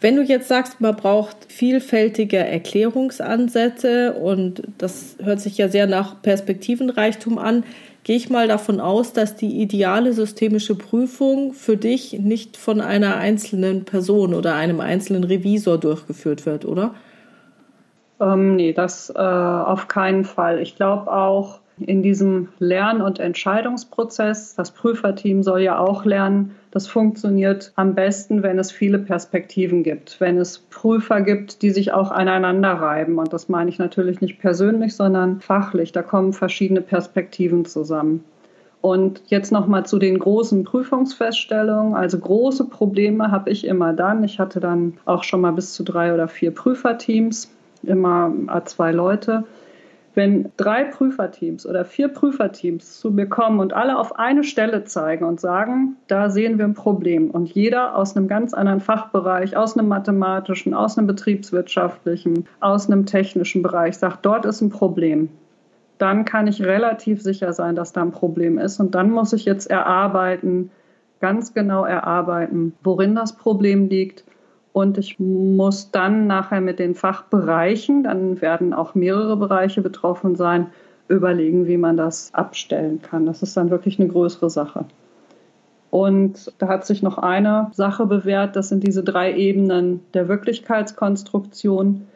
Wenn du jetzt sagst, man braucht vielfältige Erklärungsansätze und das hört sich ja sehr nach Perspektivenreichtum an, gehe ich mal davon aus, dass die ideale systemische Prüfung für dich nicht von einer einzelnen Person oder einem einzelnen Revisor durchgeführt wird, oder? Ähm, nee, das äh, auf keinen Fall. Ich glaube auch, in diesem Lern- und Entscheidungsprozess. Das Prüferteam soll ja auch lernen. Das funktioniert am besten, wenn es viele Perspektiven gibt, wenn es Prüfer gibt, die sich auch aneinander reiben. Und das meine ich natürlich nicht persönlich, sondern fachlich. Da kommen verschiedene Perspektiven zusammen. Und jetzt nochmal zu den großen Prüfungsfeststellungen. Also große Probleme habe ich immer dann. Ich hatte dann auch schon mal bis zu drei oder vier Prüferteams, immer zwei Leute wenn drei Prüferteams oder vier Prüferteams zu mir kommen und alle auf eine Stelle zeigen und sagen, da sehen wir ein Problem. Und jeder aus einem ganz anderen Fachbereich, aus einem mathematischen, aus einem betriebswirtschaftlichen, aus einem technischen Bereich sagt, dort ist ein Problem, dann kann ich relativ sicher sein, dass da ein Problem ist. Und dann muss ich jetzt erarbeiten, ganz genau erarbeiten, worin das Problem liegt und ich muss dann nachher mit den Fachbereichen, dann werden auch mehrere Bereiche betroffen sein, überlegen, wie man das abstellen kann. Das ist dann wirklich eine größere Sache. Und da hat sich noch eine Sache bewährt, das sind diese drei Ebenen der Wirklichkeitskonstruktion,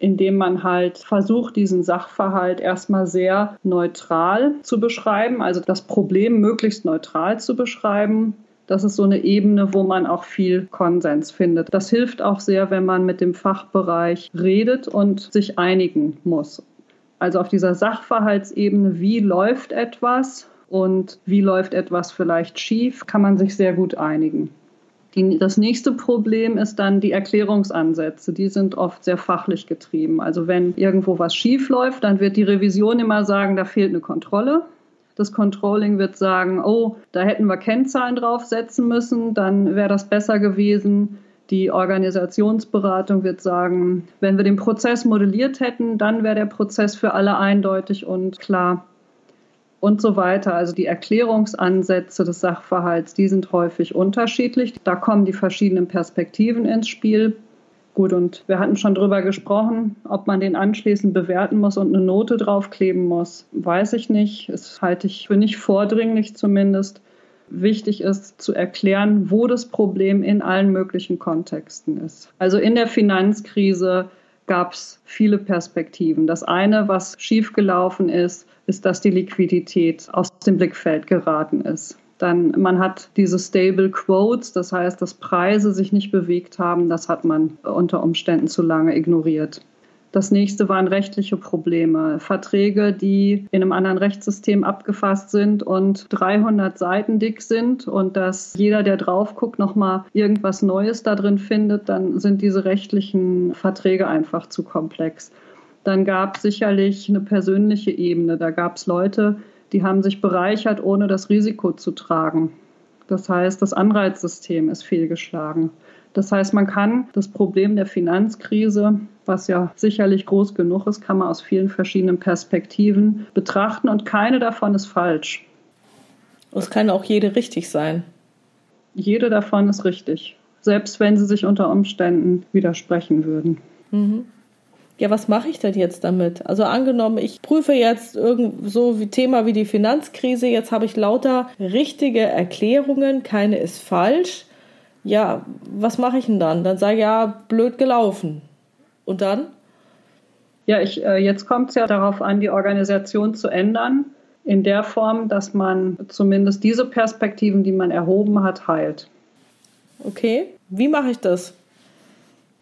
indem man halt versucht, diesen Sachverhalt erstmal sehr neutral zu beschreiben, also das Problem möglichst neutral zu beschreiben, das ist so eine Ebene, wo man auch viel Konsens findet. Das hilft auch sehr, wenn man mit dem Fachbereich redet und sich einigen muss. Also auf dieser Sachverhaltsebene, wie läuft etwas und wie läuft etwas vielleicht schief, kann man sich sehr gut einigen. Die, das nächste Problem ist dann die Erklärungsansätze. Die sind oft sehr fachlich getrieben. Also wenn irgendwo was schief läuft, dann wird die Revision immer sagen, da fehlt eine Kontrolle. Das Controlling wird sagen, oh, da hätten wir Kennzahlen draufsetzen müssen, dann wäre das besser gewesen. Die Organisationsberatung wird sagen, wenn wir den Prozess modelliert hätten, dann wäre der Prozess für alle eindeutig und klar und so weiter. Also die Erklärungsansätze des Sachverhalts, die sind häufig unterschiedlich. Da kommen die verschiedenen Perspektiven ins Spiel. Gut, und wir hatten schon drüber gesprochen, ob man den anschließend bewerten muss und eine Note draufkleben muss, weiß ich nicht. Das halte ich für nicht vordringlich zumindest. Wichtig ist zu erklären, wo das Problem in allen möglichen Kontexten ist. Also in der Finanzkrise gab es viele Perspektiven. Das eine, was schiefgelaufen ist, ist, dass die Liquidität aus dem Blickfeld geraten ist. Dann man hat diese Stable Quotes, das heißt, dass Preise sich nicht bewegt haben, das hat man unter Umständen zu lange ignoriert. Das nächste waren rechtliche Probleme. Verträge, die in einem anderen Rechtssystem abgefasst sind und 300 Seiten dick sind und dass jeder, der drauf guckt, nochmal irgendwas Neues da drin findet, dann sind diese rechtlichen Verträge einfach zu komplex. Dann gab es sicherlich eine persönliche Ebene. Da gab es Leute, die haben sich bereichert, ohne das Risiko zu tragen. Das heißt, das Anreizsystem ist fehlgeschlagen. Das heißt, man kann das Problem der Finanzkrise, was ja sicherlich groß genug ist, kann man aus vielen verschiedenen Perspektiven betrachten und keine davon ist falsch. Es kann auch jede richtig sein. Jede davon ist richtig, selbst wenn sie sich unter Umständen widersprechen würden. Mhm ja, was mache ich denn jetzt damit? Also angenommen, ich prüfe jetzt irgend so wie Thema wie die Finanzkrise, jetzt habe ich lauter richtige Erklärungen, keine ist falsch. Ja, was mache ich denn dann? Dann sage ich ja, blöd gelaufen. Und dann? Ja, ich, äh, jetzt kommt es ja darauf an, die Organisation zu ändern, in der Form, dass man zumindest diese Perspektiven, die man erhoben hat, heilt. Okay, wie mache ich das?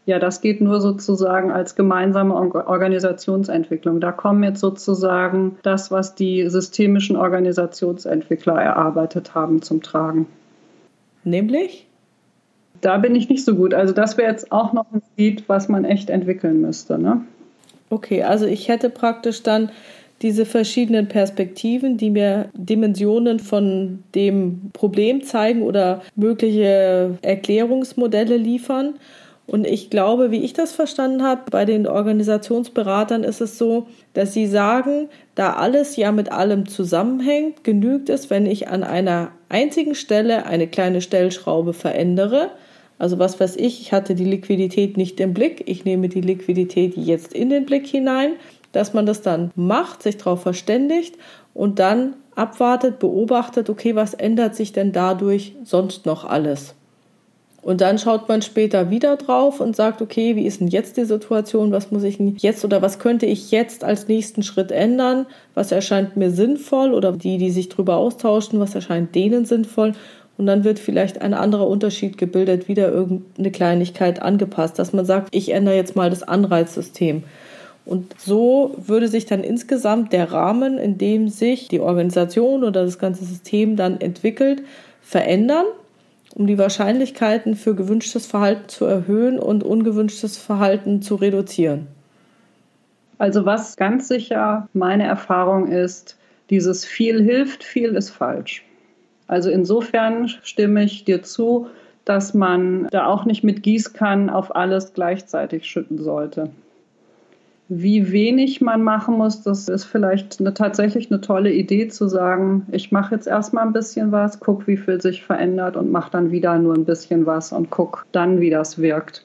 Ja, das geht nur sozusagen als gemeinsame Organisationsentwicklung. Da kommen jetzt sozusagen das, was die systemischen Organisationsentwickler erarbeitet haben, zum Tragen. Nämlich? Da bin ich nicht so gut. Also das wäre jetzt auch noch ein Lied, was man echt entwickeln müsste. Ne? Okay, also ich hätte praktisch dann diese verschiedenen Perspektiven, die mir Dimensionen von dem Problem zeigen oder mögliche Erklärungsmodelle liefern. Und ich glaube, wie ich das verstanden habe, bei den Organisationsberatern ist es so, dass sie sagen, da alles ja mit allem zusammenhängt, genügt es, wenn ich an einer einzigen Stelle eine kleine Stellschraube verändere. Also was weiß ich, ich hatte die Liquidität nicht im Blick, ich nehme die Liquidität jetzt in den Blick hinein, dass man das dann macht, sich darauf verständigt und dann abwartet, beobachtet, okay, was ändert sich denn dadurch sonst noch alles? Und dann schaut man später wieder drauf und sagt, okay, wie ist denn jetzt die Situation? Was muss ich jetzt oder was könnte ich jetzt als nächsten Schritt ändern? Was erscheint mir sinnvoll oder die, die sich darüber austauschen, was erscheint denen sinnvoll? Und dann wird vielleicht ein anderer Unterschied gebildet, wieder irgendeine Kleinigkeit angepasst, dass man sagt, ich ändere jetzt mal das Anreizsystem. Und so würde sich dann insgesamt der Rahmen, in dem sich die Organisation oder das ganze System dann entwickelt, verändern um die Wahrscheinlichkeiten für gewünschtes Verhalten zu erhöhen und ungewünschtes Verhalten zu reduzieren? Also was ganz sicher meine Erfahrung ist, dieses viel hilft, viel ist falsch. Also insofern stimme ich dir zu, dass man da auch nicht mit Gießkannen auf alles gleichzeitig schütten sollte. Wie wenig man machen muss, das ist vielleicht eine, tatsächlich eine tolle Idee zu sagen, ich mache jetzt erstmal ein bisschen was, guck, wie viel sich verändert und mache dann wieder nur ein bisschen was und guck dann, wie das wirkt.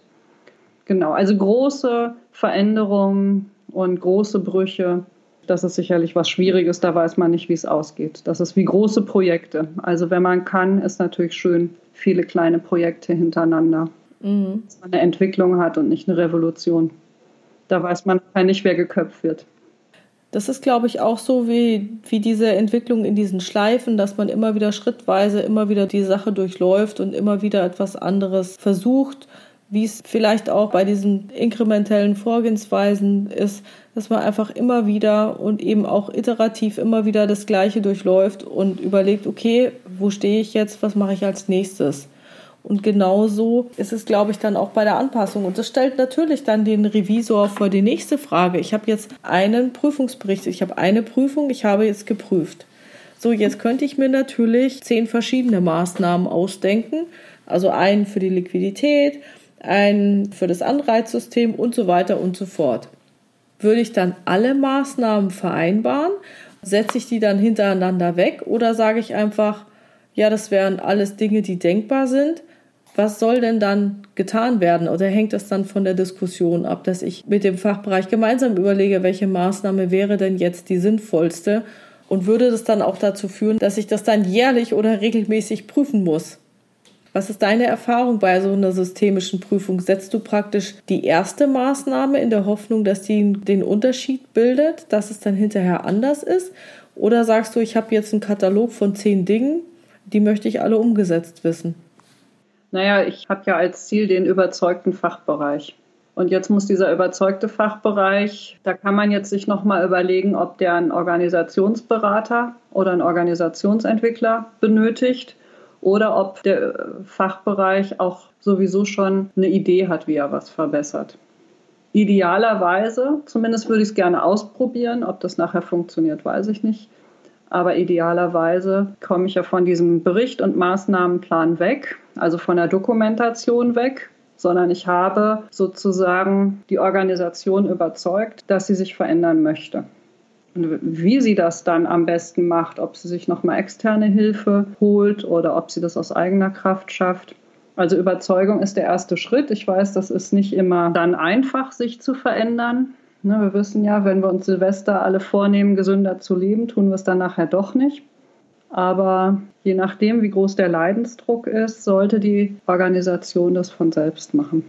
Genau, also große Veränderungen und große Brüche, das ist sicherlich was Schwieriges, da weiß man nicht, wie es ausgeht. Das ist wie große Projekte. Also wenn man kann, ist natürlich schön, viele kleine Projekte hintereinander, mhm. dass man eine Entwicklung hat und nicht eine Revolution. Da weiß man nicht, wer geköpft wird. Das ist, glaube ich, auch so wie, wie diese Entwicklung in diesen Schleifen, dass man immer wieder schrittweise immer wieder die Sache durchläuft und immer wieder etwas anderes versucht, wie es vielleicht auch bei diesen inkrementellen Vorgehensweisen ist, dass man einfach immer wieder und eben auch iterativ immer wieder das Gleiche durchläuft und überlegt, okay, wo stehe ich jetzt, was mache ich als nächstes? Und genauso ist es, glaube ich, dann auch bei der Anpassung. Und das stellt natürlich dann den Revisor vor die nächste Frage. Ich habe jetzt einen Prüfungsbericht, ich habe eine Prüfung, ich habe jetzt geprüft. So, jetzt könnte ich mir natürlich zehn verschiedene Maßnahmen ausdenken. Also einen für die Liquidität, einen für das Anreizsystem und so weiter und so fort. Würde ich dann alle Maßnahmen vereinbaren? Setze ich die dann hintereinander weg oder sage ich einfach, ja, das wären alles Dinge, die denkbar sind was soll denn dann getan werden? Oder hängt das dann von der Diskussion ab, dass ich mit dem Fachbereich gemeinsam überlege, welche Maßnahme wäre denn jetzt die sinnvollste? Und würde das dann auch dazu führen, dass ich das dann jährlich oder regelmäßig prüfen muss? Was ist deine Erfahrung bei so einer systemischen Prüfung? Setzt du praktisch die erste Maßnahme in der Hoffnung, dass die den Unterschied bildet, dass es dann hinterher anders ist? Oder sagst du, ich habe jetzt einen Katalog von zehn Dingen, die möchte ich alle umgesetzt wissen? Naja, ich habe ja als Ziel den überzeugten Fachbereich. Und jetzt muss dieser überzeugte Fachbereich, da kann man jetzt sich nochmal überlegen, ob der einen Organisationsberater oder einen Organisationsentwickler benötigt oder ob der Fachbereich auch sowieso schon eine Idee hat, wie er was verbessert. Idealerweise, zumindest würde ich es gerne ausprobieren, ob das nachher funktioniert, weiß ich nicht. Aber idealerweise komme ich ja von diesem Bericht und Maßnahmenplan weg, also von der Dokumentation weg, sondern ich habe sozusagen die Organisation überzeugt, dass sie sich verändern möchte. Und wie sie das dann am besten macht, ob sie sich nochmal externe Hilfe holt oder ob sie das aus eigener Kraft schafft. Also Überzeugung ist der erste Schritt. Ich weiß, das ist nicht immer dann einfach, sich zu verändern. Ne, wir wissen ja, wenn wir uns Silvester alle vornehmen, gesünder zu leben, tun wir es dann nachher doch nicht. Aber je nachdem, wie groß der Leidensdruck ist, sollte die Organisation das von selbst machen.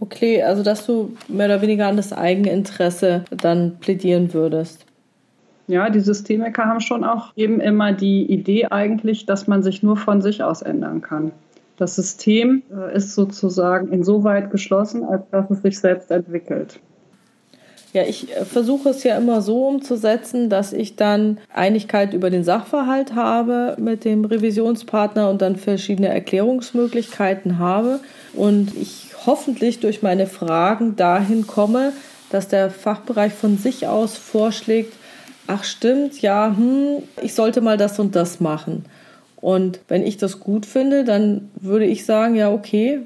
Okay, also dass du mehr oder weniger an das Eigeninteresse dann plädieren würdest. Ja, die Systemiker haben schon auch eben immer die Idee eigentlich, dass man sich nur von sich aus ändern kann. Das System äh, ist sozusagen insoweit geschlossen, als dass es sich selbst entwickelt. Ja, ich äh, versuche es ja immer so umzusetzen, dass ich dann Einigkeit über den Sachverhalt habe mit dem Revisionspartner und dann verschiedene Erklärungsmöglichkeiten habe und ich hoffentlich durch meine Fragen dahin komme, dass der Fachbereich von sich aus vorschlägt, ach stimmt, ja, hm, ich sollte mal das und das machen. Und wenn ich das gut finde, dann würde ich sagen, ja, okay,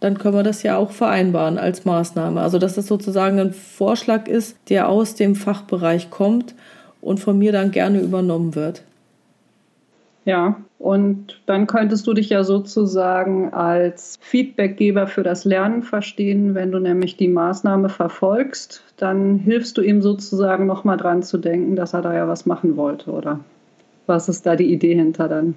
dann können wir das ja auch vereinbaren als Maßnahme. Also dass das sozusagen ein Vorschlag ist, der aus dem Fachbereich kommt und von mir dann gerne übernommen wird. Ja, und dann könntest du dich ja sozusagen als Feedbackgeber für das Lernen verstehen, wenn du nämlich die Maßnahme verfolgst, dann hilfst du ihm sozusagen nochmal dran zu denken, dass er da ja was machen wollte, oder? Was ist da die Idee hinter dann?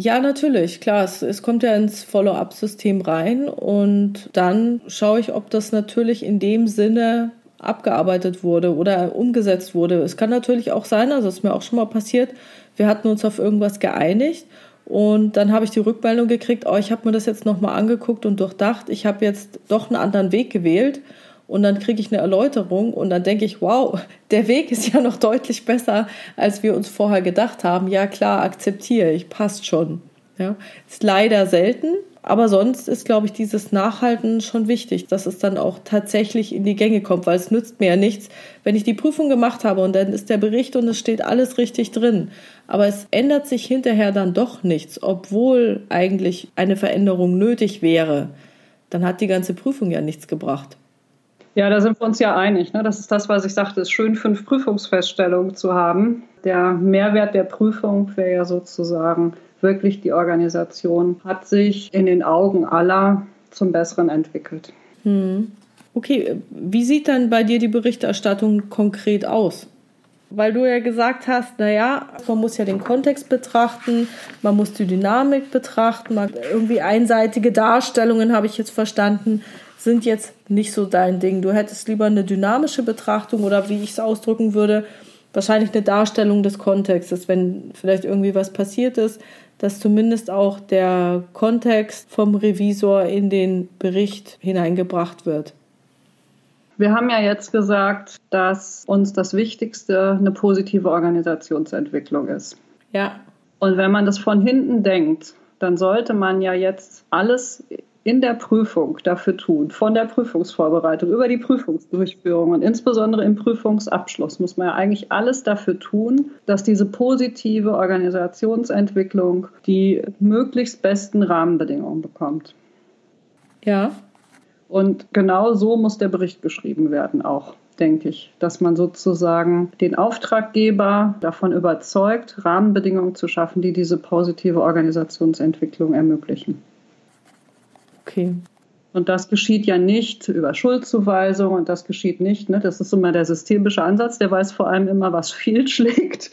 Ja, natürlich, klar. Es, es kommt ja ins Follow-up-System rein und dann schaue ich, ob das natürlich in dem Sinne abgearbeitet wurde oder umgesetzt wurde. Es kann natürlich auch sein, also es ist mir auch schon mal passiert, wir hatten uns auf irgendwas geeinigt und dann habe ich die Rückmeldung gekriegt, oh, ich habe mir das jetzt nochmal angeguckt und durchdacht, ich habe jetzt doch einen anderen Weg gewählt und dann kriege ich eine Erläuterung und dann denke ich, wow, der Weg ist ja noch deutlich besser, als wir uns vorher gedacht haben. Ja klar, akzeptiere ich, passt schon. Ja, ist leider selten, aber sonst ist, glaube ich, dieses Nachhalten schon wichtig, dass es dann auch tatsächlich in die Gänge kommt, weil es nützt mir ja nichts, wenn ich die Prüfung gemacht habe und dann ist der Bericht und es steht alles richtig drin. Aber es ändert sich hinterher dann doch nichts, obwohl eigentlich eine Veränderung nötig wäre. Dann hat die ganze Prüfung ja nichts gebracht. Ja, da sind wir uns ja einig. Ne? Das ist das, was ich sagte. Es ist schön, fünf Prüfungsfeststellungen zu haben. Der Mehrwert der Prüfung wäre ja sozusagen wirklich die Organisation hat sich in den Augen aller zum Besseren entwickelt. Hm. Okay, wie sieht dann bei dir die Berichterstattung konkret aus? Weil du ja gesagt hast, naja, man muss ja den Kontext betrachten, man muss die Dynamik betrachten, man, irgendwie einseitige Darstellungen, habe ich jetzt verstanden, sind jetzt nicht so dein Ding. Du hättest lieber eine dynamische Betrachtung oder wie ich es ausdrücken würde, wahrscheinlich eine Darstellung des Kontextes, wenn vielleicht irgendwie was passiert ist, dass zumindest auch der Kontext vom Revisor in den Bericht hineingebracht wird. Wir haben ja jetzt gesagt, dass uns das Wichtigste eine positive Organisationsentwicklung ist. Ja. Und wenn man das von hinten denkt, dann sollte man ja jetzt alles in der Prüfung dafür tun, von der Prüfungsvorbereitung über die Prüfungsdurchführung und insbesondere im Prüfungsabschluss muss man ja eigentlich alles dafür tun, dass diese positive Organisationsentwicklung die möglichst besten Rahmenbedingungen bekommt. Ja. Und genau so muss der Bericht geschrieben werden auch denke ich, dass man sozusagen den Auftraggeber davon überzeugt, Rahmenbedingungen zu schaffen, die diese positive Organisationsentwicklung ermöglichen. Okay. Und das geschieht ja nicht über Schuldzuweisung und das geschieht nicht, ne, das ist immer der systemische Ansatz, der weiß vor allem immer, was fehlschlägt.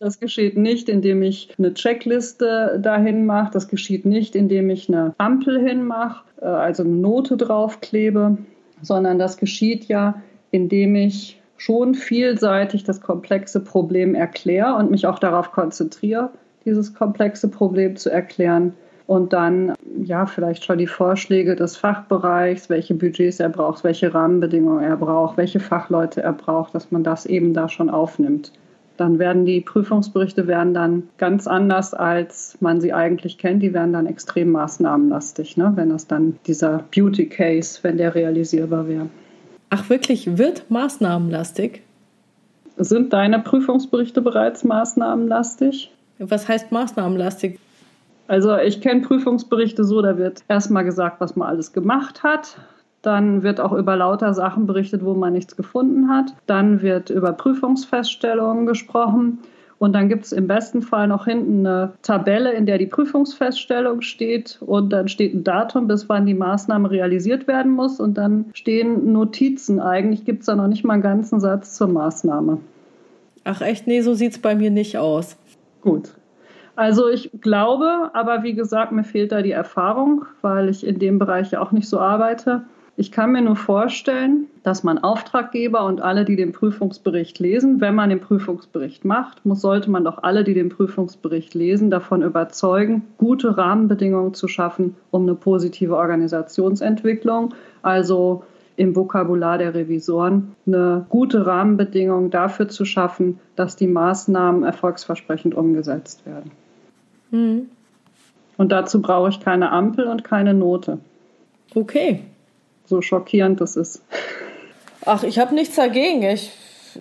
Das geschieht nicht, indem ich eine Checkliste dahin mache, das geschieht nicht, indem ich eine Ampel hinmache, äh, also eine Note draufklebe, sondern das geschieht ja, indem ich schon vielseitig das komplexe Problem erkläre und mich auch darauf konzentriere, dieses komplexe Problem zu erklären und dann ja vielleicht schon die Vorschläge des Fachbereichs, welche Budgets er braucht, welche Rahmenbedingungen er braucht, welche Fachleute er braucht, dass man das eben da schon aufnimmt. Dann werden die Prüfungsberichte werden dann ganz anders, als man sie eigentlich kennt. Die werden dann extrem maßnahmenlastig, ne? wenn das dann dieser Beauty Case, wenn der realisierbar wäre. Ach wirklich, wird maßnahmenlastig? Sind deine Prüfungsberichte bereits maßnahmenlastig? Was heißt maßnahmenlastig? Also ich kenne Prüfungsberichte so, da wird erstmal gesagt, was man alles gemacht hat. Dann wird auch über lauter Sachen berichtet, wo man nichts gefunden hat. Dann wird über Prüfungsfeststellungen gesprochen. Und dann gibt es im besten Fall noch hinten eine Tabelle, in der die Prüfungsfeststellung steht. Und dann steht ein Datum, bis wann die Maßnahme realisiert werden muss. Und dann stehen Notizen. Eigentlich gibt es da noch nicht mal einen ganzen Satz zur Maßnahme. Ach echt? Nee, so sieht es bei mir nicht aus. Gut. Also ich glaube, aber wie gesagt, mir fehlt da die Erfahrung, weil ich in dem Bereich ja auch nicht so arbeite. Ich kann mir nur vorstellen, dass man Auftraggeber und alle, die den Prüfungsbericht lesen, wenn man den Prüfungsbericht macht, muss, sollte man doch alle, die den Prüfungsbericht lesen, davon überzeugen, gute Rahmenbedingungen zu schaffen, um eine positive Organisationsentwicklung, also im Vokabular der Revisoren, eine gute Rahmenbedingung dafür zu schaffen, dass die Maßnahmen erfolgsversprechend umgesetzt werden. Mhm. Und dazu brauche ich keine Ampel und keine Note. Okay. So schockierend das ist. Ach, ich habe nichts dagegen. Ich,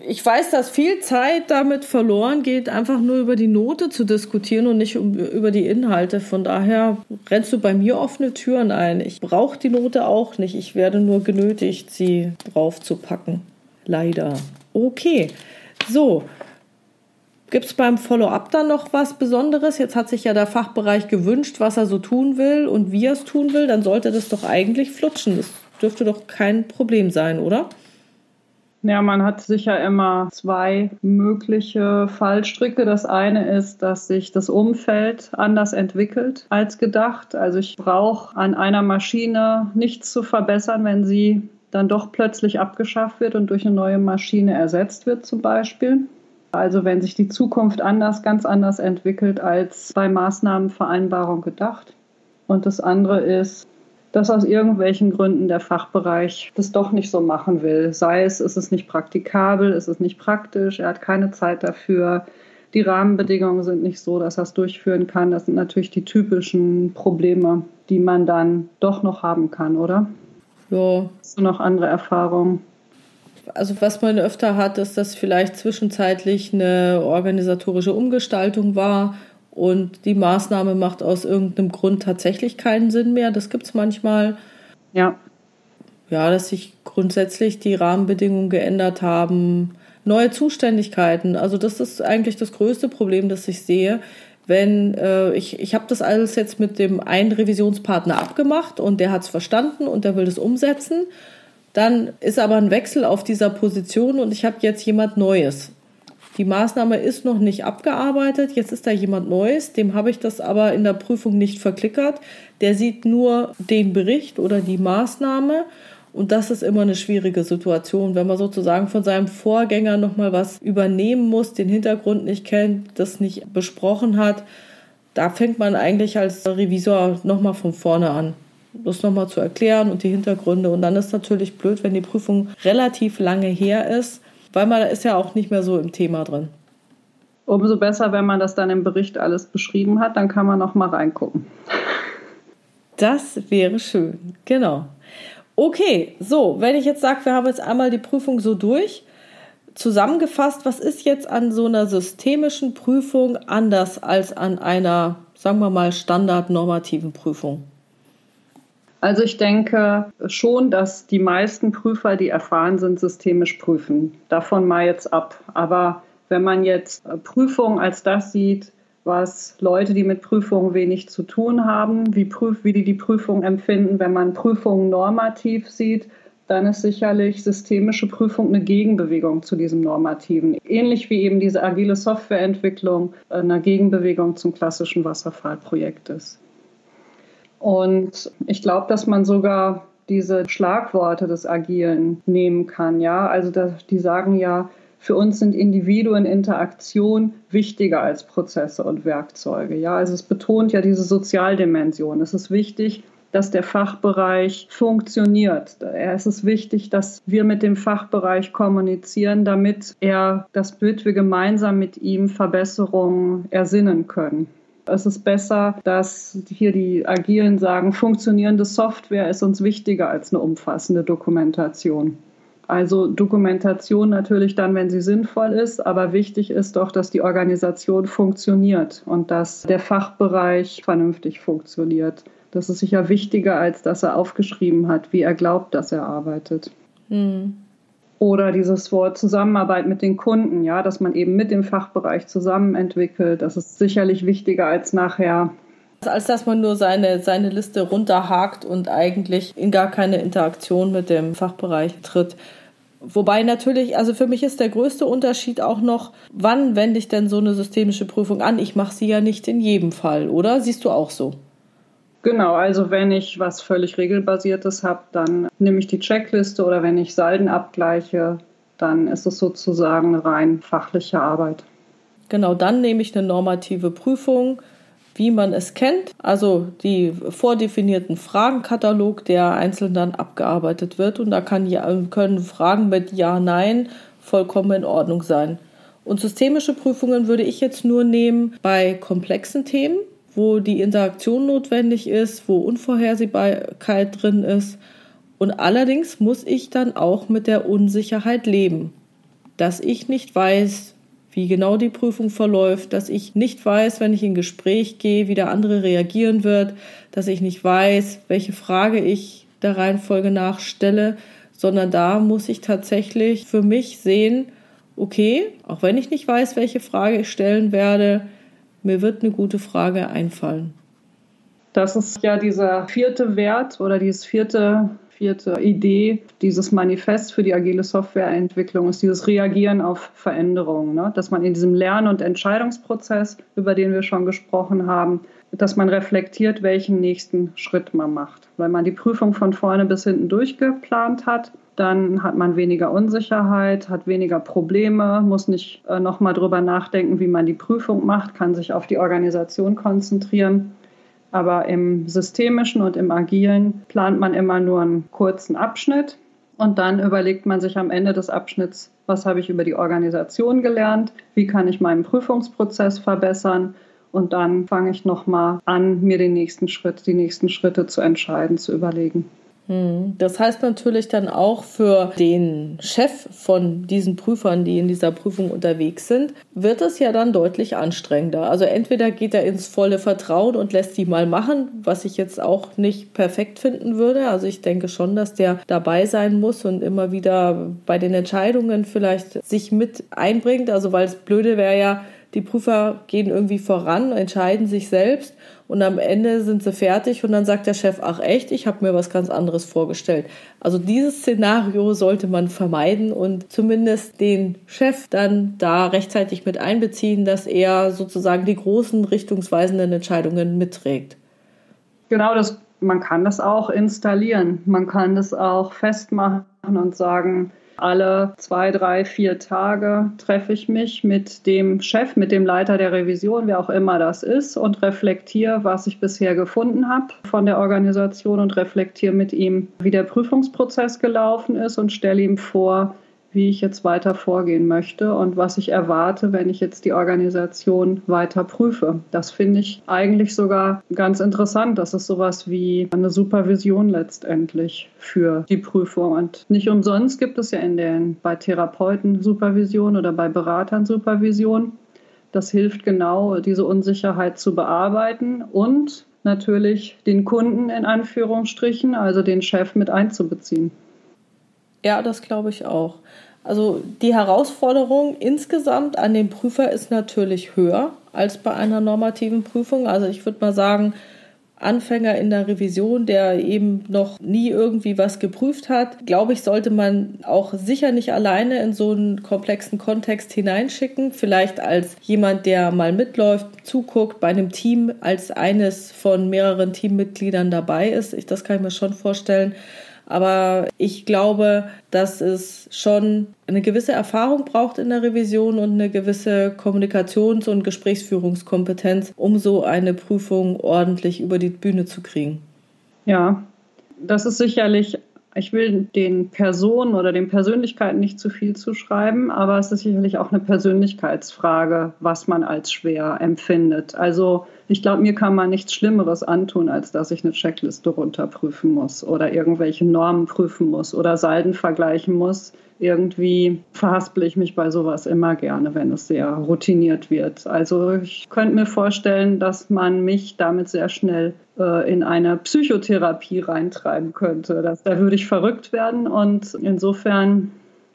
ich weiß, dass viel Zeit damit verloren geht, einfach nur über die Note zu diskutieren und nicht um, über die Inhalte. Von daher rennst du bei mir offene Türen ein. Ich brauche die Note auch nicht. Ich werde nur genötigt, sie draufzupacken. Leider. Okay. So, Gibt es beim Follow-up dann noch was Besonderes? Jetzt hat sich ja der Fachbereich gewünscht, was er so tun will und wie er es tun will. Dann sollte das doch eigentlich flutschen. Das dürfte doch kein Problem sein, oder? Ja, man hat sicher immer zwei mögliche Fallstricke. Das eine ist, dass sich das Umfeld anders entwickelt als gedacht. Also ich brauche an einer Maschine nichts zu verbessern, wenn sie dann doch plötzlich abgeschafft wird und durch eine neue Maschine ersetzt wird zum Beispiel. Also wenn sich die Zukunft anders, ganz anders entwickelt als bei Maßnahmenvereinbarung gedacht. Und das andere ist, dass aus irgendwelchen Gründen der Fachbereich das doch nicht so machen will. Sei es, ist es nicht praktikabel, ist es nicht praktisch, er hat keine Zeit dafür. Die Rahmenbedingungen sind nicht so, dass er es durchführen kann. Das sind natürlich die typischen Probleme, die man dann doch noch haben kann, oder? Ja. Hast du noch andere Erfahrungen? Also was man öfter hat, ist, dass vielleicht zwischenzeitlich eine organisatorische Umgestaltung war und die Maßnahme macht aus irgendeinem Grund tatsächlich keinen Sinn mehr. Das gibt es manchmal. Ja. Ja, dass sich grundsätzlich die Rahmenbedingungen geändert haben. Neue Zuständigkeiten. Also das ist eigentlich das größte Problem, das ich sehe. Wenn äh, ich, ich habe das alles jetzt mit dem einen Revisionspartner abgemacht und der hat es verstanden und der will das umsetzen. Dann ist aber ein Wechsel auf dieser Position und ich habe jetzt jemand Neues. Die Maßnahme ist noch nicht abgearbeitet, jetzt ist da jemand Neues, dem habe ich das aber in der Prüfung nicht verklickert. Der sieht nur den Bericht oder die Maßnahme und das ist immer eine schwierige Situation, wenn man sozusagen von seinem Vorgänger nochmal was übernehmen muss, den Hintergrund nicht kennt, das nicht besprochen hat. Da fängt man eigentlich als Revisor nochmal von vorne an das nochmal zu erklären und die Hintergründe. Und dann ist natürlich blöd, wenn die Prüfung relativ lange her ist, weil man ist ja auch nicht mehr so im Thema drin. Umso besser, wenn man das dann im Bericht alles beschrieben hat, dann kann man noch mal reingucken. Das wäre schön, genau. Okay, so, wenn ich jetzt sage, wir haben jetzt einmal die Prüfung so durch, zusammengefasst, was ist jetzt an so einer systemischen Prüfung anders als an einer, sagen wir mal, standardnormativen Prüfung? Also ich denke schon, dass die meisten Prüfer, die erfahren sind, systemisch prüfen. Davon mal jetzt ab. Aber wenn man jetzt Prüfungen als das sieht, was Leute, die mit Prüfungen wenig zu tun haben, wie, Prüf wie die die Prüfung empfinden, wenn man Prüfungen normativ sieht, dann ist sicherlich systemische Prüfung eine Gegenbewegung zu diesem Normativen. Ähnlich wie eben diese agile Softwareentwicklung eine Gegenbewegung zum klassischen Wasserfallprojekt ist. Und ich glaube, dass man sogar diese Schlagworte des Agilen nehmen kann. Ja, also die sagen ja, für uns sind Individuen Interaktion wichtiger als Prozesse und Werkzeuge. Ja, also es betont ja diese Sozialdimension. Es ist wichtig, dass der Fachbereich funktioniert. Es ist wichtig, dass wir mit dem Fachbereich kommunizieren, damit er das Bild wir gemeinsam mit ihm Verbesserungen ersinnen können. Es ist besser, dass hier die Agilen sagen, funktionierende Software ist uns wichtiger als eine umfassende Dokumentation. Also Dokumentation natürlich dann, wenn sie sinnvoll ist, aber wichtig ist doch, dass die Organisation funktioniert und dass der Fachbereich vernünftig funktioniert. Das ist sicher wichtiger, als dass er aufgeschrieben hat, wie er glaubt, dass er arbeitet. Mhm. Oder dieses Wort Zusammenarbeit mit den Kunden, ja, dass man eben mit dem Fachbereich zusammen entwickelt. Das ist sicherlich wichtiger als nachher als dass man nur seine, seine Liste runterhakt und eigentlich in gar keine Interaktion mit dem Fachbereich tritt. Wobei natürlich, also für mich ist der größte Unterschied auch noch, wann wende ich denn so eine systemische Prüfung an? Ich mache sie ja nicht in jedem Fall, oder? Siehst du auch so? Genau, also wenn ich was völlig regelbasiertes habe, dann nehme ich die Checkliste oder wenn ich Salden abgleiche, dann ist es sozusagen rein fachliche Arbeit. Genau, dann nehme ich eine normative Prüfung, wie man es kennt, also die vordefinierten Fragenkatalog, der einzeln dann abgearbeitet wird und da kann, können Fragen mit Ja, Nein vollkommen in Ordnung sein. Und systemische Prüfungen würde ich jetzt nur nehmen bei komplexen Themen, wo die Interaktion notwendig ist, wo Unvorhersehbarkeit drin ist. Und allerdings muss ich dann auch mit der Unsicherheit leben, dass ich nicht weiß, wie genau die Prüfung verläuft, dass ich nicht weiß, wenn ich in Gespräch gehe, wie der andere reagieren wird, dass ich nicht weiß, welche Frage ich der Reihenfolge nachstelle, sondern da muss ich tatsächlich für mich sehen, okay, auch wenn ich nicht weiß, welche Frage ich stellen werde, mir wird eine gute Frage einfallen. Das ist ja dieser vierte Wert oder dieses vierte, vierte Idee, dieses Manifest für die agile Softwareentwicklung ist dieses Reagieren auf Veränderungen. Ne? Dass man in diesem Lern- und Entscheidungsprozess, über den wir schon gesprochen haben, dass man reflektiert, welchen nächsten Schritt man macht. Weil man die Prüfung von vorne bis hinten durchgeplant hat, dann hat man weniger Unsicherheit, hat weniger Probleme, muss nicht äh, nochmal drüber nachdenken, wie man die Prüfung macht, kann sich auf die Organisation konzentrieren. Aber im Systemischen und im Agilen plant man immer nur einen kurzen Abschnitt und dann überlegt man sich am Ende des Abschnitts, was habe ich über die Organisation gelernt, wie kann ich meinen Prüfungsprozess verbessern und dann fange ich nochmal an, mir den nächsten Schritt, die nächsten Schritte zu entscheiden, zu überlegen. Hm. Das heißt natürlich dann auch für den Chef von diesen Prüfern, die in dieser Prüfung unterwegs sind, wird es ja dann deutlich anstrengender. Also entweder geht er ins volle Vertrauen und lässt die mal machen, was ich jetzt auch nicht perfekt finden würde. Also ich denke schon, dass der dabei sein muss und immer wieder bei den Entscheidungen vielleicht sich mit einbringt. Also weil es blöde wäre ja, die Prüfer gehen irgendwie voran, entscheiden sich selbst und am Ende sind sie fertig und dann sagt der Chef, ach echt, ich habe mir was ganz anderes vorgestellt. Also dieses Szenario sollte man vermeiden und zumindest den Chef dann da rechtzeitig mit einbeziehen, dass er sozusagen die großen richtungsweisenden Entscheidungen mitträgt. Genau, das, man kann das auch installieren. Man kann das auch festmachen und sagen, alle zwei, drei, vier Tage treffe ich mich mit dem Chef, mit dem Leiter der Revision, wer auch immer das ist, und reflektiere, was ich bisher gefunden habe von der Organisation und reflektiere mit ihm, wie der Prüfungsprozess gelaufen ist und stelle ihm vor, wie ich jetzt weiter vorgehen möchte und was ich erwarte, wenn ich jetzt die Organisation weiter prüfe. Das finde ich eigentlich sogar ganz interessant. Das ist sowas wie eine Supervision letztendlich für die Prüfung. Und nicht umsonst gibt es ja in den, bei Therapeuten Supervision oder bei Beratern Supervision. Das hilft genau, diese Unsicherheit zu bearbeiten und natürlich den Kunden in Anführungsstrichen, also den Chef mit einzubeziehen. Ja, das glaube ich auch. Also die Herausforderung insgesamt an den Prüfer ist natürlich höher als bei einer normativen Prüfung. Also ich würde mal sagen, Anfänger in der Revision, der eben noch nie irgendwie was geprüft hat, glaube ich, sollte man auch sicher nicht alleine in so einen komplexen Kontext hineinschicken. Vielleicht als jemand, der mal mitläuft, zuguckt, bei einem Team als eines von mehreren Teammitgliedern dabei ist. Ich, das kann ich mir schon vorstellen. Aber ich glaube, dass es schon eine gewisse Erfahrung braucht in der Revision und eine gewisse Kommunikations- und Gesprächsführungskompetenz, um so eine Prüfung ordentlich über die Bühne zu kriegen. Ja, das ist sicherlich ich will den Personen oder den Persönlichkeiten nicht zu viel zuschreiben, aber es ist sicherlich auch eine Persönlichkeitsfrage, was man als schwer empfindet. Also ich glaube, mir kann man nichts Schlimmeres antun, als dass ich eine Checkliste runterprüfen muss oder irgendwelche Normen prüfen muss oder Salden vergleichen muss. Irgendwie verhaspel ich mich bei sowas immer gerne, wenn es sehr routiniert wird. Also ich könnte mir vorstellen, dass man mich damit sehr schnell äh, in eine Psychotherapie reintreiben könnte. Das, da würde ich verrückt werden und insofern,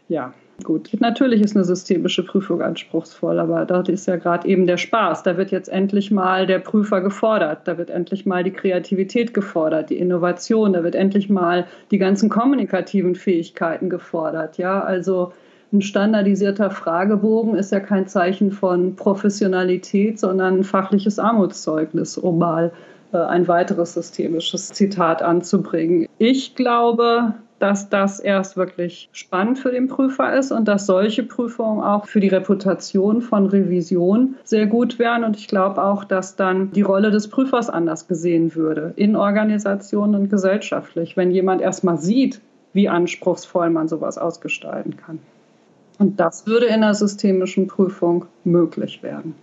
ja, Gut, natürlich ist eine systemische Prüfung anspruchsvoll, aber dort ist ja gerade eben der Spaß. Da wird jetzt endlich mal der Prüfer gefordert, da wird endlich mal die Kreativität gefordert, die Innovation, da wird endlich mal die ganzen kommunikativen Fähigkeiten gefordert. Ja, also ein standardisierter Fragebogen ist ja kein Zeichen von Professionalität, sondern ein fachliches Armutszeugnis, um mal äh, ein weiteres systemisches Zitat anzubringen. Ich glaube, dass das erst wirklich spannend für den Prüfer ist und dass solche Prüfungen auch für die Reputation von Revision sehr gut wären. Und ich glaube auch, dass dann die Rolle des Prüfers anders gesehen würde, in Organisationen und gesellschaftlich, wenn jemand erstmal sieht, wie anspruchsvoll man sowas ausgestalten kann. Und das würde in einer systemischen Prüfung möglich werden.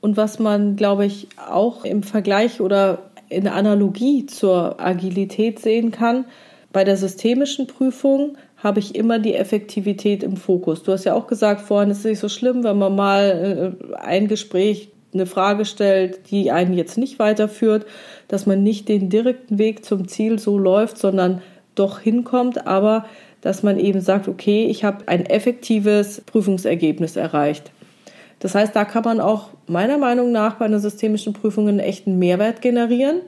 Und was man, glaube ich, auch im Vergleich oder in Analogie zur Agilität sehen kann, bei der systemischen Prüfung habe ich immer die Effektivität im Fokus. Du hast ja auch gesagt vorhin, es ist nicht so schlimm, wenn man mal äh, ein Gespräch, eine Frage stellt, die einen jetzt nicht weiterführt, dass man nicht den direkten Weg zum Ziel so läuft, sondern doch hinkommt. Aber dass man eben sagt, okay, ich habe ein effektives Prüfungsergebnis erreicht. Das heißt, da kann man auch meiner Meinung nach bei einer systemischen Prüfung einen echten Mehrwert generieren,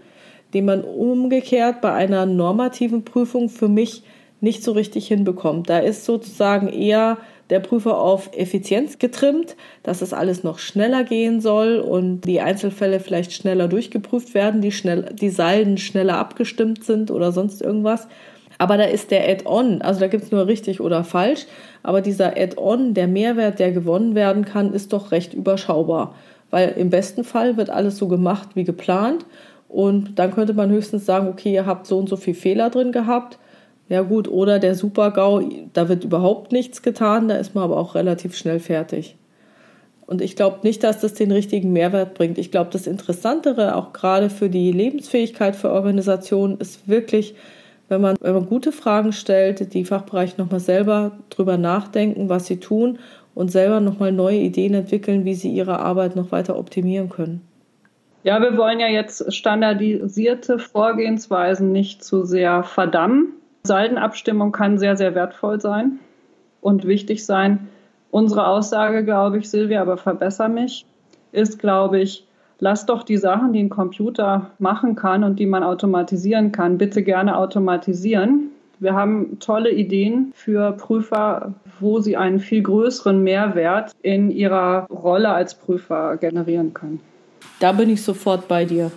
den man umgekehrt bei einer normativen Prüfung für mich nicht so richtig hinbekommt. Da ist sozusagen eher der Prüfer auf Effizienz getrimmt, dass es alles noch schneller gehen soll und die Einzelfälle vielleicht schneller durchgeprüft werden, die, schnell, die Salden schneller abgestimmt sind oder sonst irgendwas. Aber da ist der Add-on, also da gibt es nur richtig oder falsch, aber dieser Add-on, der Mehrwert, der gewonnen werden kann, ist doch recht überschaubar. Weil im besten Fall wird alles so gemacht wie geplant und dann könnte man höchstens sagen, okay, ihr habt so und so viel Fehler drin gehabt ja gut, oder der Super-GAU, da wird überhaupt nichts getan, da ist man aber auch relativ schnell fertig. Und ich glaube nicht, dass das den richtigen Mehrwert bringt. Ich glaube, das Interessantere, auch gerade für die Lebensfähigkeit für Organisationen, ist wirklich, wenn man, wenn man gute Fragen stellt, die Fachbereiche nochmal selber drüber nachdenken, was sie tun und selber nochmal neue Ideen entwickeln, wie sie ihre Arbeit noch weiter optimieren können. Ja, wir wollen ja jetzt standardisierte Vorgehensweisen nicht zu sehr verdammen. Saldenabstimmung kann sehr, sehr wertvoll sein und wichtig sein. Unsere Aussage, glaube ich, Silvia, aber verbessere mich, ist, glaube ich, lass doch die Sachen, die ein Computer machen kann und die man automatisieren kann, bitte gerne automatisieren. Wir haben tolle Ideen für Prüfer, wo sie einen viel größeren Mehrwert in ihrer Rolle als Prüfer generieren können. Da bin ich sofort bei dir.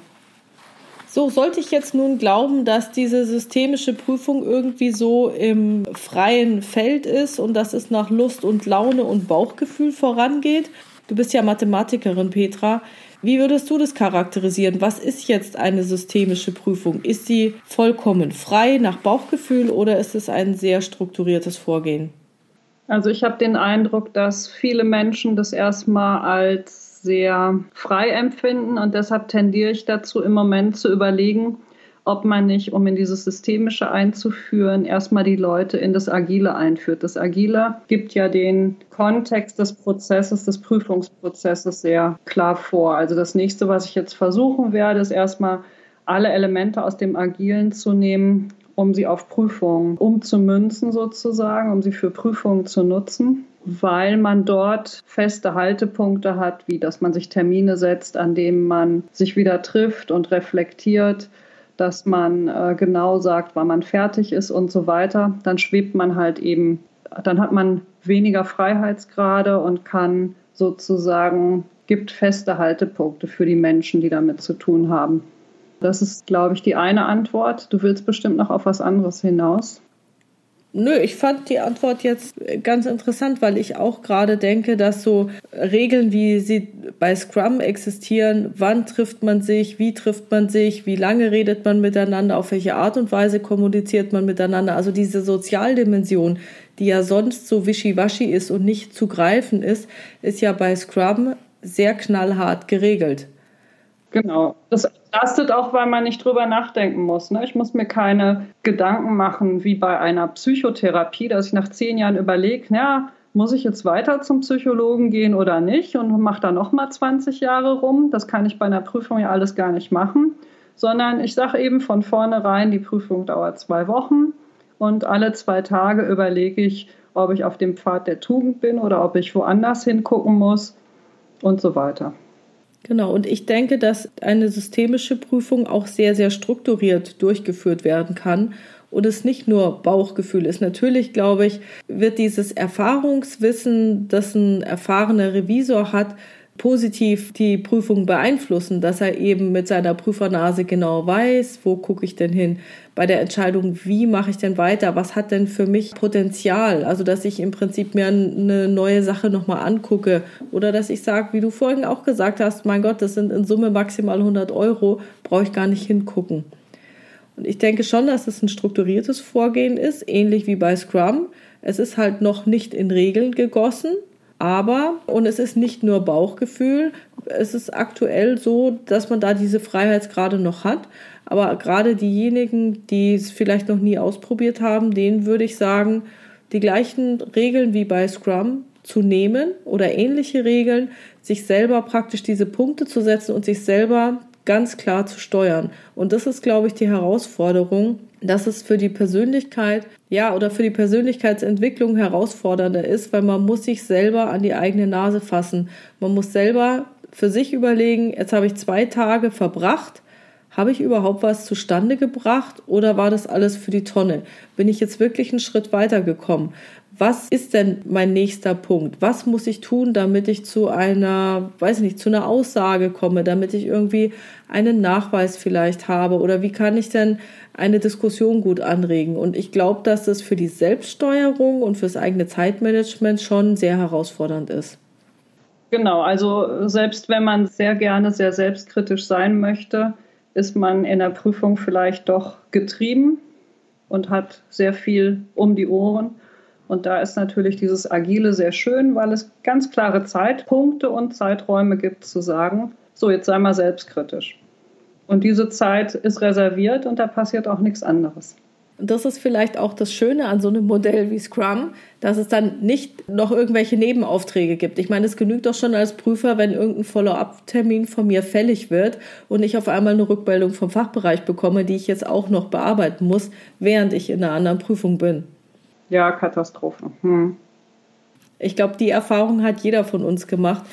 So, sollte ich jetzt nun glauben, dass diese systemische Prüfung irgendwie so im freien Feld ist und dass es nach Lust und Laune und Bauchgefühl vorangeht? Du bist ja Mathematikerin, Petra. Wie würdest du das charakterisieren? Was ist jetzt eine systemische Prüfung? Ist sie vollkommen frei nach Bauchgefühl oder ist es ein sehr strukturiertes Vorgehen? Also ich habe den Eindruck, dass viele Menschen das erstmal als sehr frei empfinden und deshalb tendiere ich dazu, im Moment zu überlegen, ob man nicht, um in dieses Systemische einzuführen, erstmal die Leute in das Agile einführt. Das Agile gibt ja den Kontext des Prozesses, des Prüfungsprozesses sehr klar vor. Also das nächste, was ich jetzt versuchen werde, ist erstmal alle Elemente aus dem Agilen zu nehmen, um sie auf Prüfungen umzumünzen sozusagen, um sie für Prüfungen zu nutzen weil man dort feste Haltepunkte hat, wie dass man sich Termine setzt, an denen man sich wieder trifft und reflektiert, dass man äh, genau sagt, wann man fertig ist und so weiter. Dann schwebt man halt eben, dann hat man weniger Freiheitsgrade und kann sozusagen, gibt feste Haltepunkte für die Menschen, die damit zu tun haben. Das ist, glaube ich, die eine Antwort. Du willst bestimmt noch auf was anderes hinaus. Nö, ich fand die Antwort jetzt ganz interessant, weil ich auch gerade denke, dass so Regeln, wie sie bei Scrum existieren, wann trifft man sich, wie trifft man sich, wie lange redet man miteinander, auf welche Art und Weise kommuniziert man miteinander, also diese Sozialdimension, die ja sonst so wischiwaschi ist und nicht zu greifen ist, ist ja bei Scrum sehr knallhart geregelt. Genau. Das entlastet auch, weil man nicht drüber nachdenken muss. Ne? Ich muss mir keine Gedanken machen, wie bei einer Psychotherapie, dass ich nach zehn Jahren überlege, ja, muss ich jetzt weiter zum Psychologen gehen oder nicht und mache da nochmal 20 Jahre rum. Das kann ich bei einer Prüfung ja alles gar nicht machen, sondern ich sage eben von vornherein, die Prüfung dauert zwei Wochen und alle zwei Tage überlege ich, ob ich auf dem Pfad der Tugend bin oder ob ich woanders hingucken muss und so weiter. Genau, und ich denke, dass eine systemische Prüfung auch sehr, sehr strukturiert durchgeführt werden kann und es nicht nur Bauchgefühl ist. Natürlich, glaube ich, wird dieses Erfahrungswissen, das ein erfahrener Revisor hat, positiv die Prüfung beeinflussen, dass er eben mit seiner Prüfernase genau weiß, wo gucke ich denn hin bei der Entscheidung, wie mache ich denn weiter, was hat denn für mich Potenzial, also dass ich im Prinzip mir eine neue Sache nochmal angucke oder dass ich sage, wie du vorhin auch gesagt hast, mein Gott, das sind in Summe maximal 100 Euro, brauche ich gar nicht hingucken. Und ich denke schon, dass es ein strukturiertes Vorgehen ist, ähnlich wie bei Scrum. Es ist halt noch nicht in Regeln gegossen, aber, und es ist nicht nur Bauchgefühl, es ist aktuell so, dass man da diese Freiheitsgrade noch hat. Aber gerade diejenigen, die es vielleicht noch nie ausprobiert haben, denen würde ich sagen, die gleichen Regeln wie bei Scrum zu nehmen oder ähnliche Regeln, sich selber praktisch diese Punkte zu setzen und sich selber ganz klar zu steuern. Und das ist, glaube ich, die Herausforderung, dass es für die Persönlichkeit, ja, oder für die Persönlichkeitsentwicklung herausfordernder ist, weil man muss sich selber an die eigene Nase fassen. Man muss selber für sich überlegen, jetzt habe ich zwei Tage verbracht, habe ich überhaupt was zustande gebracht oder war das alles für die Tonne? Bin ich jetzt wirklich einen Schritt weitergekommen? was ist denn mein nächster Punkt? Was muss ich tun, damit ich zu einer, weiß nicht, zu einer Aussage komme, damit ich irgendwie einen Nachweis vielleicht habe oder wie kann ich denn eine Diskussion gut anregen? Und ich glaube, dass das für die Selbststeuerung und fürs eigene Zeitmanagement schon sehr herausfordernd ist. Genau, also selbst wenn man sehr gerne sehr selbstkritisch sein möchte, ist man in der Prüfung vielleicht doch getrieben und hat sehr viel um die Ohren. Und da ist natürlich dieses Agile sehr schön, weil es ganz klare Zeitpunkte und Zeiträume gibt, zu sagen, so, jetzt sei mal selbstkritisch. Und diese Zeit ist reserviert und da passiert auch nichts anderes. Das ist vielleicht auch das Schöne an so einem Modell wie Scrum, dass es dann nicht noch irgendwelche Nebenaufträge gibt. Ich meine, es genügt doch schon als Prüfer, wenn irgendein Follow-up-Termin von mir fällig wird und ich auf einmal eine Rückmeldung vom Fachbereich bekomme, die ich jetzt auch noch bearbeiten muss, während ich in einer anderen Prüfung bin. Ja, Katastrophe. Hm. Ich glaube, die Erfahrung hat jeder von uns gemacht.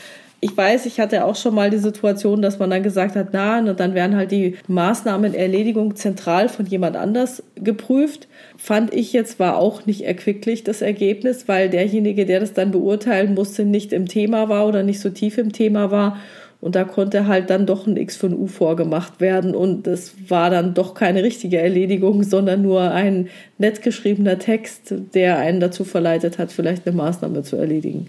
Ich weiß, ich hatte auch schon mal die Situation, dass man dann gesagt hat, na, und dann werden halt die Maßnahmenerledigung zentral von jemand anders geprüft. Fand ich jetzt war auch nicht erquicklich das Ergebnis, weil derjenige, der das dann beurteilen musste, nicht im Thema war oder nicht so tief im Thema war und da konnte halt dann doch ein X von U vorgemacht werden und es war dann doch keine richtige Erledigung, sondern nur ein nett geschriebener Text, der einen dazu verleitet hat, vielleicht eine Maßnahme zu erledigen.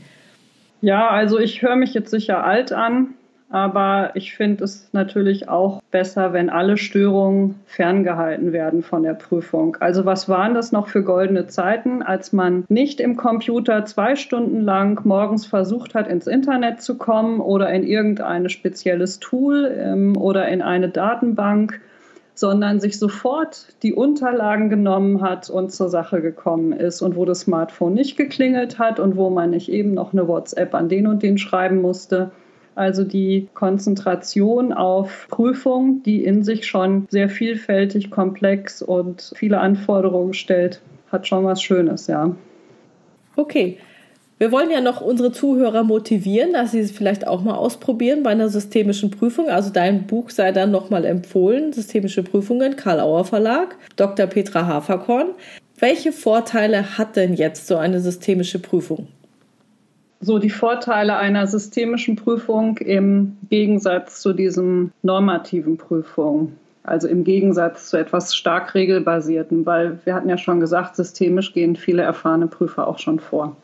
Ja, also ich höre mich jetzt sicher alt an, aber ich finde es natürlich auch besser, wenn alle Störungen ferngehalten werden von der Prüfung. Also was waren das noch für goldene Zeiten, als man nicht im Computer zwei Stunden lang morgens versucht hat, ins Internet zu kommen oder in irgendein spezielles Tool ähm, oder in eine Datenbank, sondern sich sofort die Unterlagen genommen hat und zur Sache gekommen ist und wo das Smartphone nicht geklingelt hat und wo man nicht eben noch eine WhatsApp an den und den schreiben musste also die Konzentration auf Prüfung, die in sich schon sehr vielfältig, komplex und viele Anforderungen stellt, hat schon was Schönes, ja. Okay. Wir wollen ja noch unsere Zuhörer motivieren, dass sie es vielleicht auch mal ausprobieren bei einer systemischen Prüfung. Also dein Buch sei dann nochmal empfohlen, Systemische Prüfungen, Karl Auer Verlag, Dr. Petra Haferkorn. Welche Vorteile hat denn jetzt so eine systemische Prüfung? so die Vorteile einer systemischen Prüfung im Gegensatz zu diesen normativen Prüfungen. Also im Gegensatz zu etwas stark regelbasierten, weil wir hatten ja schon gesagt, systemisch gehen viele erfahrene Prüfer auch schon vor.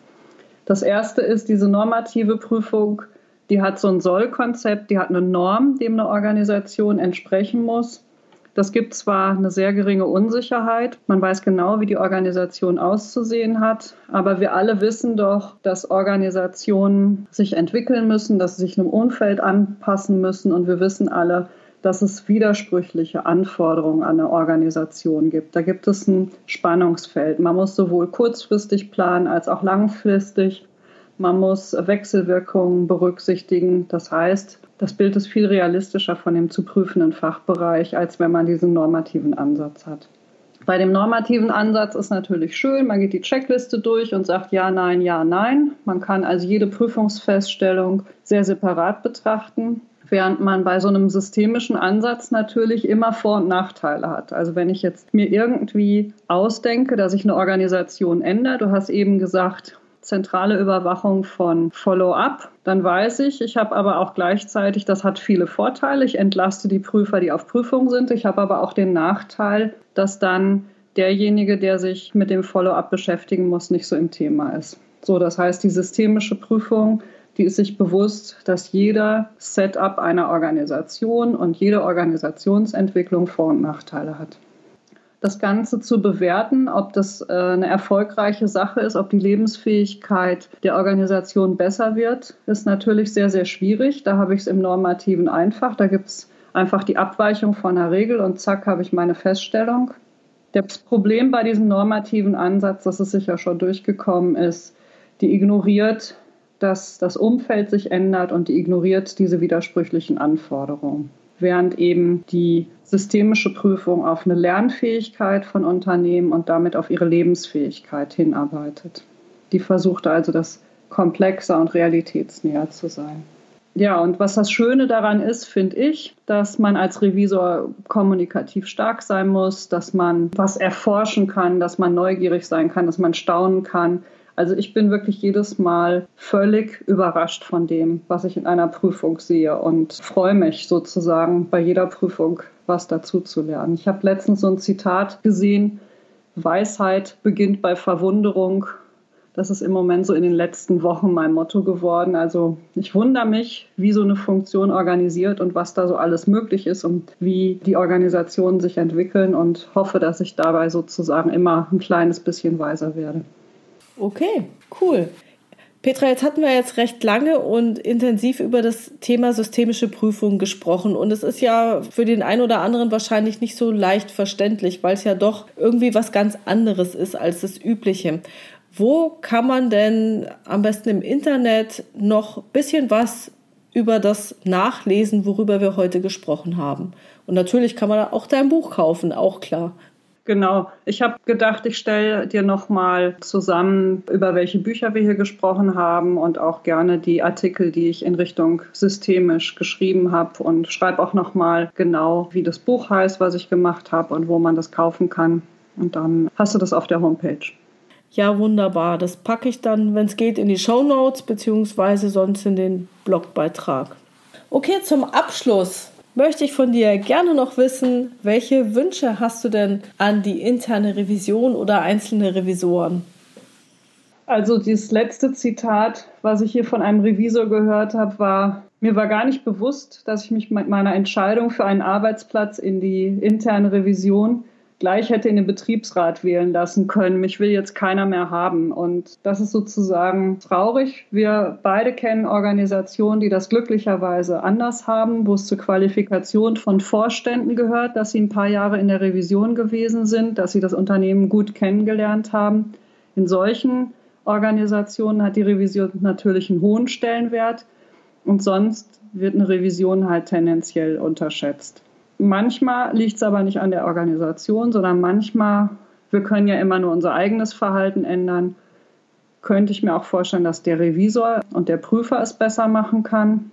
Das erste ist diese normative Prüfung, die hat so ein Sollkonzept, die hat eine Norm, dem eine Organisation entsprechen muss. Das gibt zwar eine sehr geringe Unsicherheit, man weiß genau, wie die Organisation auszusehen hat, aber wir alle wissen doch, dass Organisationen sich entwickeln müssen, dass sie sich einem Umfeld anpassen müssen und wir wissen alle, dass es widersprüchliche Anforderungen an eine Organisation gibt. Da gibt es ein Spannungsfeld. Man muss sowohl kurzfristig planen als auch langfristig. Man muss Wechselwirkungen berücksichtigen. Das heißt, das Bild ist viel realistischer von dem zu prüfenden Fachbereich, als wenn man diesen normativen Ansatz hat. Bei dem normativen Ansatz ist natürlich schön, man geht die Checkliste durch und sagt ja, nein, ja, nein. Man kann also jede Prüfungsfeststellung sehr separat betrachten, während man bei so einem systemischen Ansatz natürlich immer Vor- und Nachteile hat. Also wenn ich jetzt mir irgendwie ausdenke, dass sich eine Organisation ändert, du hast eben gesagt, zentrale Überwachung von Follow-up. Dann weiß ich, ich habe aber auch gleichzeitig, das hat viele Vorteile. Ich entlaste die Prüfer, die auf Prüfung sind. Ich habe aber auch den Nachteil, dass dann derjenige, der sich mit dem Follow-up beschäftigen muss, nicht so im Thema ist. So, das heißt, die systemische Prüfung, die ist sich bewusst, dass jeder Setup einer Organisation und jede Organisationsentwicklung Vor- und Nachteile hat das Ganze zu bewerten, ob das äh, eine erfolgreiche Sache ist, ob die Lebensfähigkeit der Organisation besser wird, ist natürlich sehr, sehr schwierig. Da habe ich es im Normativen einfach. Da gibt es einfach die Abweichung von einer Regel und zack habe ich meine Feststellung. Das Problem bei diesem normativen Ansatz, das ist sicher schon durchgekommen ist, die ignoriert, dass das Umfeld sich ändert und die ignoriert diese widersprüchlichen Anforderungen. während eben die systemische Prüfung auf eine Lernfähigkeit von Unternehmen und damit auf ihre Lebensfähigkeit hinarbeitet. Die versuchte also das komplexer und realitätsnäher zu sein. Ja, und was das Schöne daran ist, finde ich, dass man als Revisor kommunikativ stark sein muss, dass man was erforschen kann, dass man neugierig sein kann, dass man staunen kann. Also ich bin wirklich jedes Mal völlig überrascht von dem, was ich in einer Prüfung sehe und freue mich sozusagen bei jeder Prüfung was dazu zu lernen. Ich habe letztens so ein Zitat gesehen, Weisheit beginnt bei Verwunderung das ist im Moment so in den letzten Wochen mein Motto geworden. Also ich wundere mich, wie so eine Funktion organisiert und was da so alles möglich ist und wie die Organisationen sich entwickeln und hoffe, dass ich dabei sozusagen immer ein kleines bisschen weiser werde. Okay, cool. Petra, jetzt hatten wir jetzt recht lange und intensiv über das Thema systemische Prüfung gesprochen. Und es ist ja für den einen oder anderen wahrscheinlich nicht so leicht verständlich, weil es ja doch irgendwie was ganz anderes ist als das Übliche. Wo kann man denn am besten im Internet noch ein bisschen was über das nachlesen, worüber wir heute gesprochen haben? Und natürlich kann man auch dein Buch kaufen, auch klar. Genau. Ich habe gedacht, ich stelle dir nochmal zusammen, über welche Bücher wir hier gesprochen haben und auch gerne die Artikel, die ich in Richtung systemisch geschrieben habe und schreibe auch nochmal genau, wie das Buch heißt, was ich gemacht habe und wo man das kaufen kann. Und dann hast du das auf der Homepage. Ja, wunderbar. Das packe ich dann, wenn es geht, in die Show Notes beziehungsweise sonst in den Blogbeitrag. Okay, zum Abschluss möchte ich von dir gerne noch wissen, welche Wünsche hast du denn an die interne Revision oder einzelne Revisoren? Also dieses letzte Zitat, was ich hier von einem Revisor gehört habe, war, mir war gar nicht bewusst, dass ich mich mit meiner Entscheidung für einen Arbeitsplatz in die interne Revision gleich hätte in den Betriebsrat wählen lassen können. Mich will jetzt keiner mehr haben. Und das ist sozusagen traurig. Wir beide kennen Organisationen, die das glücklicherweise anders haben, wo es zur Qualifikation von Vorständen gehört, dass sie ein paar Jahre in der Revision gewesen sind, dass sie das Unternehmen gut kennengelernt haben. In solchen Organisationen hat die Revision natürlich einen hohen Stellenwert und sonst wird eine Revision halt tendenziell unterschätzt. Manchmal liegt es aber nicht an der Organisation, sondern manchmal, wir können ja immer nur unser eigenes Verhalten ändern, könnte ich mir auch vorstellen, dass der Revisor und der Prüfer es besser machen kann.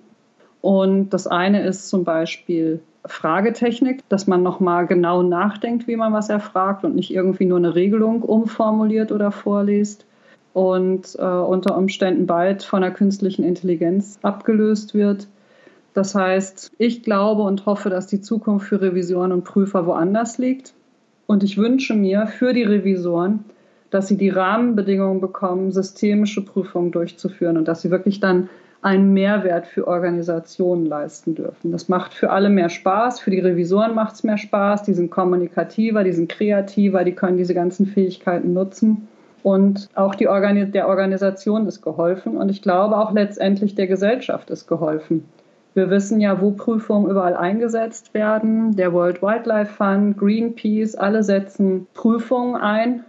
Und das eine ist zum Beispiel Fragetechnik, dass man nochmal genau nachdenkt, wie man was erfragt und nicht irgendwie nur eine Regelung umformuliert oder vorliest und äh, unter Umständen bald von der künstlichen Intelligenz abgelöst wird. Das heißt, ich glaube und hoffe, dass die Zukunft für Revisoren und Prüfer woanders liegt. Und ich wünsche mir für die Revisoren, dass sie die Rahmenbedingungen bekommen, systemische Prüfungen durchzuführen und dass sie wirklich dann einen Mehrwert für Organisationen leisten dürfen. Das macht für alle mehr Spaß. Für die Revisoren macht es mehr Spaß. Die sind kommunikativer, die sind kreativer, die können diese ganzen Fähigkeiten nutzen. Und auch Organi der Organisation ist geholfen. Und ich glaube auch letztendlich der Gesellschaft ist geholfen. Wir wissen ja, wo Prüfungen überall eingesetzt werden. Der World Wildlife Fund, Greenpeace, alle setzen Prüfungen ein.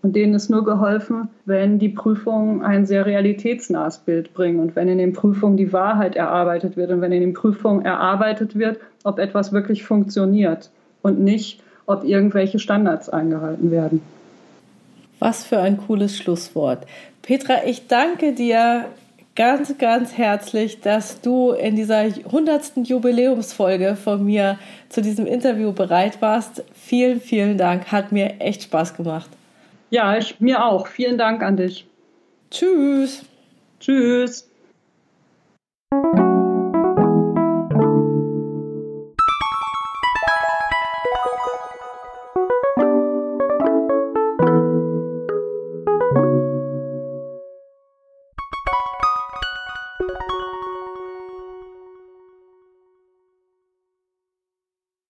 Und denen ist nur geholfen, wenn die Prüfungen ein sehr realitätsnahes Bild bringen und wenn in den Prüfungen die Wahrheit erarbeitet wird und wenn in den Prüfungen erarbeitet wird, ob etwas wirklich funktioniert und nicht, ob irgendwelche Standards eingehalten werden. Was für ein cooles Schlusswort. Petra, ich danke dir ganz, ganz herzlich, dass du in dieser 100. Jubiläumsfolge von mir zu diesem Interview bereit warst. Vielen, vielen Dank. Hat mir echt Spaß gemacht. Ja, ich, mir auch. Vielen Dank an dich. Tschüss. Tschüss.